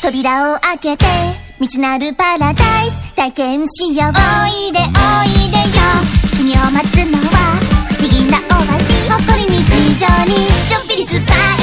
扉を開けて未知なるパラダイス体験しようおいでおいでよ君を待つのはちょっぴり酸っぱい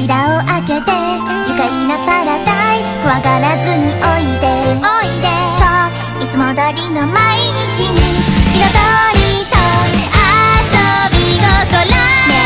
扉を開けて愉快なパラダイス怖がらずにおいで。おいで。そういつも通りの毎日に彩りと遊び心。